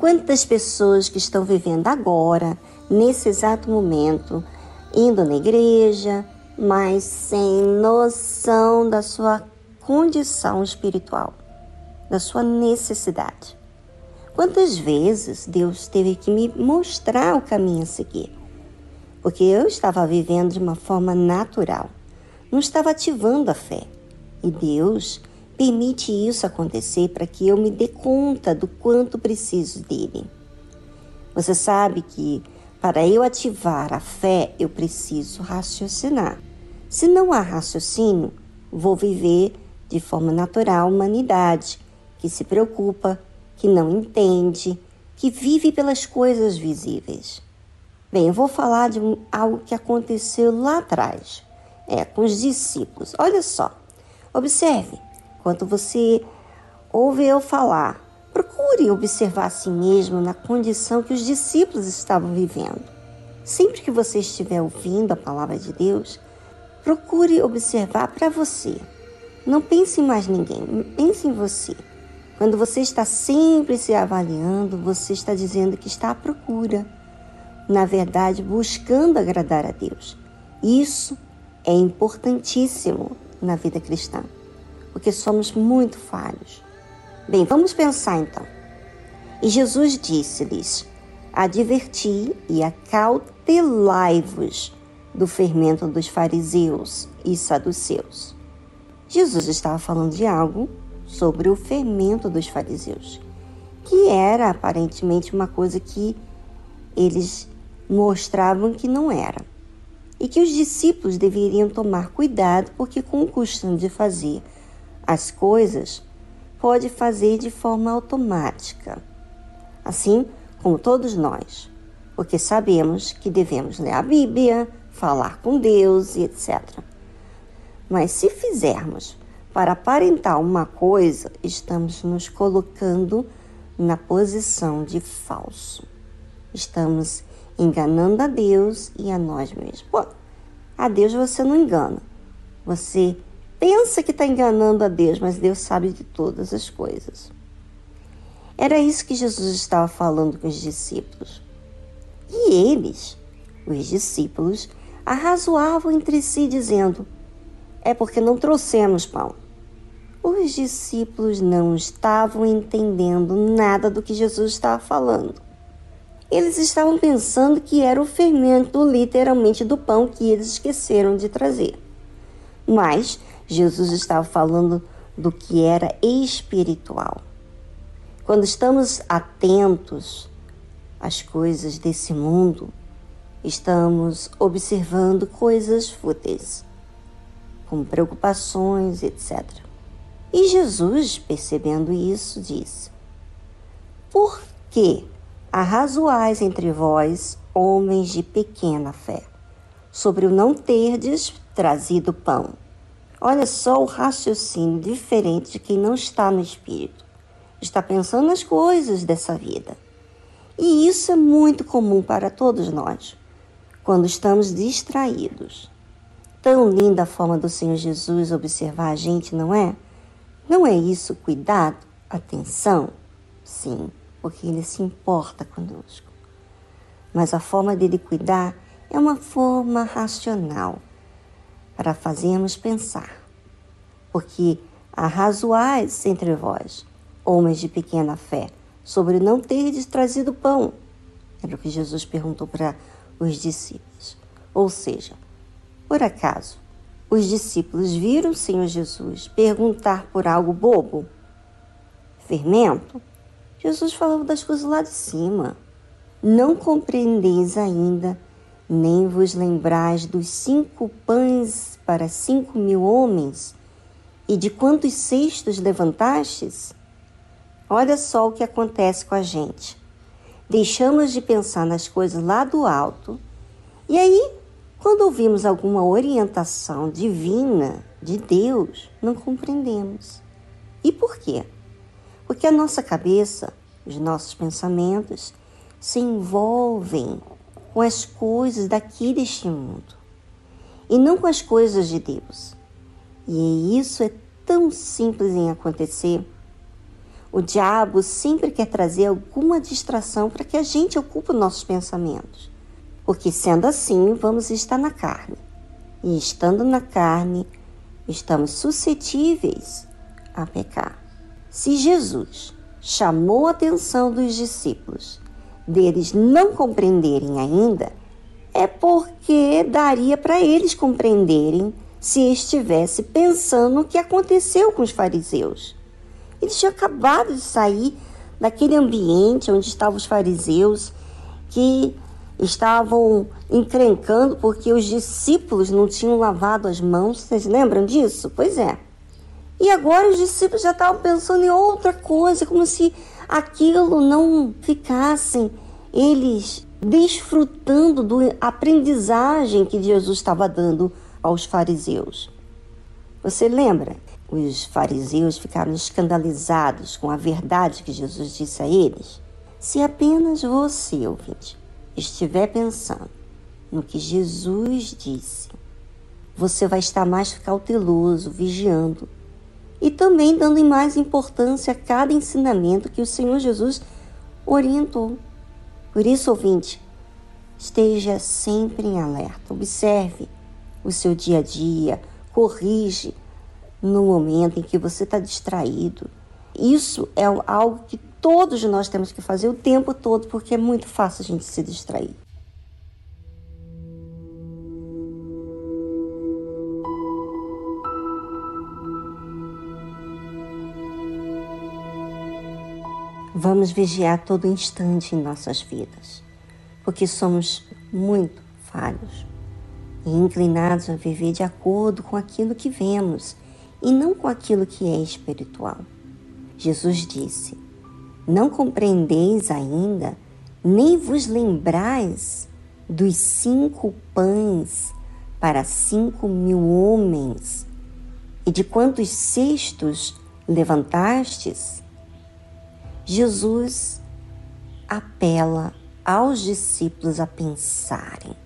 Quantas pessoas que estão vivendo agora, nesse exato momento, indo na igreja, mas sem noção da sua condição espiritual, da sua necessidade. Quantas vezes Deus teve que me mostrar o caminho a seguir? Porque eu estava vivendo de uma forma natural, não estava ativando a fé. E Deus permite isso acontecer para que eu me dê conta do quanto preciso dele. Você sabe que para eu ativar a fé, eu preciso raciocinar. Se não há raciocínio, vou viver de forma natural a humanidade que se preocupa, que não entende, que vive pelas coisas visíveis. Bem, eu vou falar de algo que aconteceu lá atrás, é, com os discípulos. Olha só, observe, quando você ouve eu falar, procure observar a si mesmo na condição que os discípulos estavam vivendo. Sempre que você estiver ouvindo a palavra de Deus, procure observar para você. Não pense em mais ninguém, pense em você. Quando você está sempre se avaliando, você está dizendo que está à procura. Na verdade, buscando agradar a Deus. Isso é importantíssimo na vida cristã, porque somos muito falhos. Bem, vamos pensar então. E Jesus disse-lhes: Adverti e acautelai-vos do fermento dos fariseus e saduceus. Jesus estava falando de algo sobre o fermento dos fariseus, que era aparentemente uma coisa que eles mostravam que não era. E que os discípulos deveriam tomar cuidado, porque com o costume de fazer as coisas, pode fazer de forma automática. Assim como todos nós, porque sabemos que devemos ler a Bíblia, falar com Deus e etc. Mas se fizermos para aparentar uma coisa, estamos nos colocando na posição de falso. Estamos enganando a Deus e a nós mesmos. Pô, a Deus você não engana. Você pensa que está enganando a Deus, mas Deus sabe de todas as coisas. Era isso que Jesus estava falando com os discípulos. E eles, os discípulos, arrazoavam entre si, dizendo: É porque não trouxemos pão. Os discípulos não estavam entendendo nada do que Jesus estava falando. Eles estavam pensando que era o fermento, literalmente, do pão que eles esqueceram de trazer. Mas Jesus estava falando do que era espiritual. Quando estamos atentos às coisas desse mundo, estamos observando coisas fúteis, como preocupações, etc. E Jesus, percebendo isso, disse: Por que arrazoais entre vós, homens de pequena fé, sobre o não terdes trazido pão? Olha só o raciocínio diferente de quem não está no espírito. Está pensando nas coisas dessa vida. E isso é muito comum para todos nós, quando estamos distraídos. Tão linda a forma do Senhor Jesus observar a gente, não é? Não é isso cuidado, atenção? Sim, porque ele se importa conosco. Mas a forma dele cuidar é uma forma racional para fazermos pensar. Porque arrazoais entre vós, homens de pequena fé, sobre não terdes trazido pão. Era o que Jesus perguntou para os discípulos. Ou seja, por acaso os discípulos viram o Senhor Jesus perguntar por algo bobo? Fermento? Jesus falava das coisas lá de cima. Não compreendeis ainda, nem vos lembrais dos cinco pães para cinco mil homens e de quantos cestos levantastes? Olha só o que acontece com a gente. Deixamos de pensar nas coisas lá do alto e aí quando ouvimos alguma orientação divina de Deus, não compreendemos. E por quê? Porque a nossa cabeça, os nossos pensamentos, se envolvem com as coisas daqui deste mundo e não com as coisas de Deus. E isso é tão simples em acontecer. O diabo sempre quer trazer alguma distração para que a gente ocupe nossos pensamentos. Porque sendo assim, vamos estar na carne. E estando na carne, estamos suscetíveis a pecar. Se Jesus chamou a atenção dos discípulos deles não compreenderem ainda, é porque daria para eles compreenderem se estivesse pensando no que aconteceu com os fariseus. Eles tinham acabado de sair daquele ambiente onde estavam os fariseus que estavam encrencando porque os discípulos não tinham lavado as mãos. Vocês lembram disso? Pois é. E agora os discípulos já estavam pensando em outra coisa, como se aquilo não ficassem eles desfrutando do aprendizagem que Jesus estava dando aos fariseus. Você lembra? Os fariseus ficaram escandalizados com a verdade que Jesus disse a eles. Se apenas você, ouvinte, estiver pensando no que Jesus disse, você vai estar mais cauteloso, vigiando e também dando mais importância a cada ensinamento que o Senhor Jesus orientou. Por isso, ouvinte, esteja sempre em alerta, observe o seu dia a dia, corrige no momento em que você está distraído. Isso é algo que todos nós temos que fazer o tempo todo, porque é muito fácil a gente se distrair. Vamos vigiar todo instante em nossas vidas, porque somos muito falhos e inclinados a viver de acordo com aquilo que vemos e não com aquilo que é espiritual. Jesus disse: Não compreendeis ainda, nem vos lembrais dos cinco pães para cinco mil homens, e de quantos cestos levantastes? Jesus apela aos discípulos a pensarem,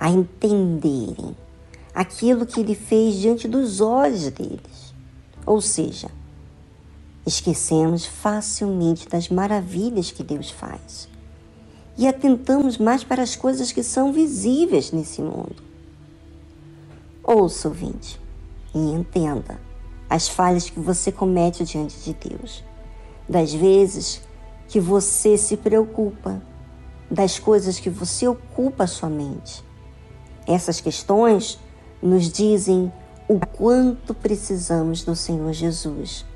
a entenderem aquilo que ele fez diante dos olhos deles. Ou seja, esquecemos facilmente das maravilhas que Deus faz e atentamos mais para as coisas que são visíveis nesse mundo. Ouça, ouvinte, e entenda as falhas que você comete diante de Deus das vezes que você se preocupa, das coisas que você ocupa a sua mente. Essas questões nos dizem o quanto precisamos do Senhor Jesus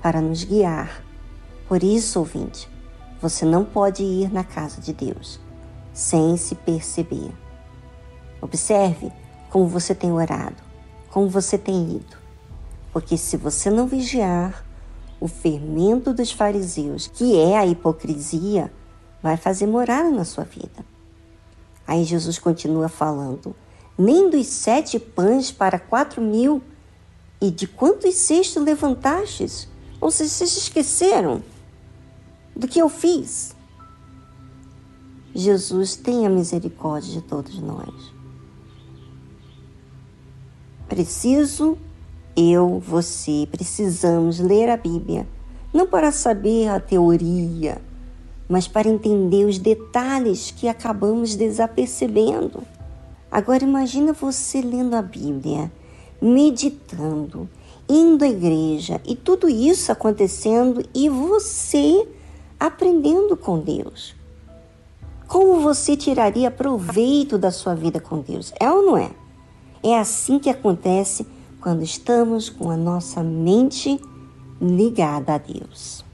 para nos guiar. Por isso, ouvinte, você não pode ir na casa de Deus sem se perceber. Observe como você tem orado, como você tem ido. Porque se você não vigiar, o fermento dos fariseus, que é a hipocrisia, vai fazer morada na sua vida. Aí Jesus continua falando: nem dos sete pães para quatro mil, e de quantos cestos levantastes? Ou seja, vocês esqueceram do que eu fiz? Jesus tenha misericórdia de todos nós. Preciso eu, você, precisamos ler a Bíblia, não para saber a teoria, mas para entender os detalhes que acabamos desapercebendo. Agora imagina você lendo a Bíblia, meditando, indo à igreja e tudo isso acontecendo e você aprendendo com Deus. Como você tiraria proveito da sua vida com Deus? É ou não é? É assim que acontece quando estamos com a nossa mente ligada a Deus.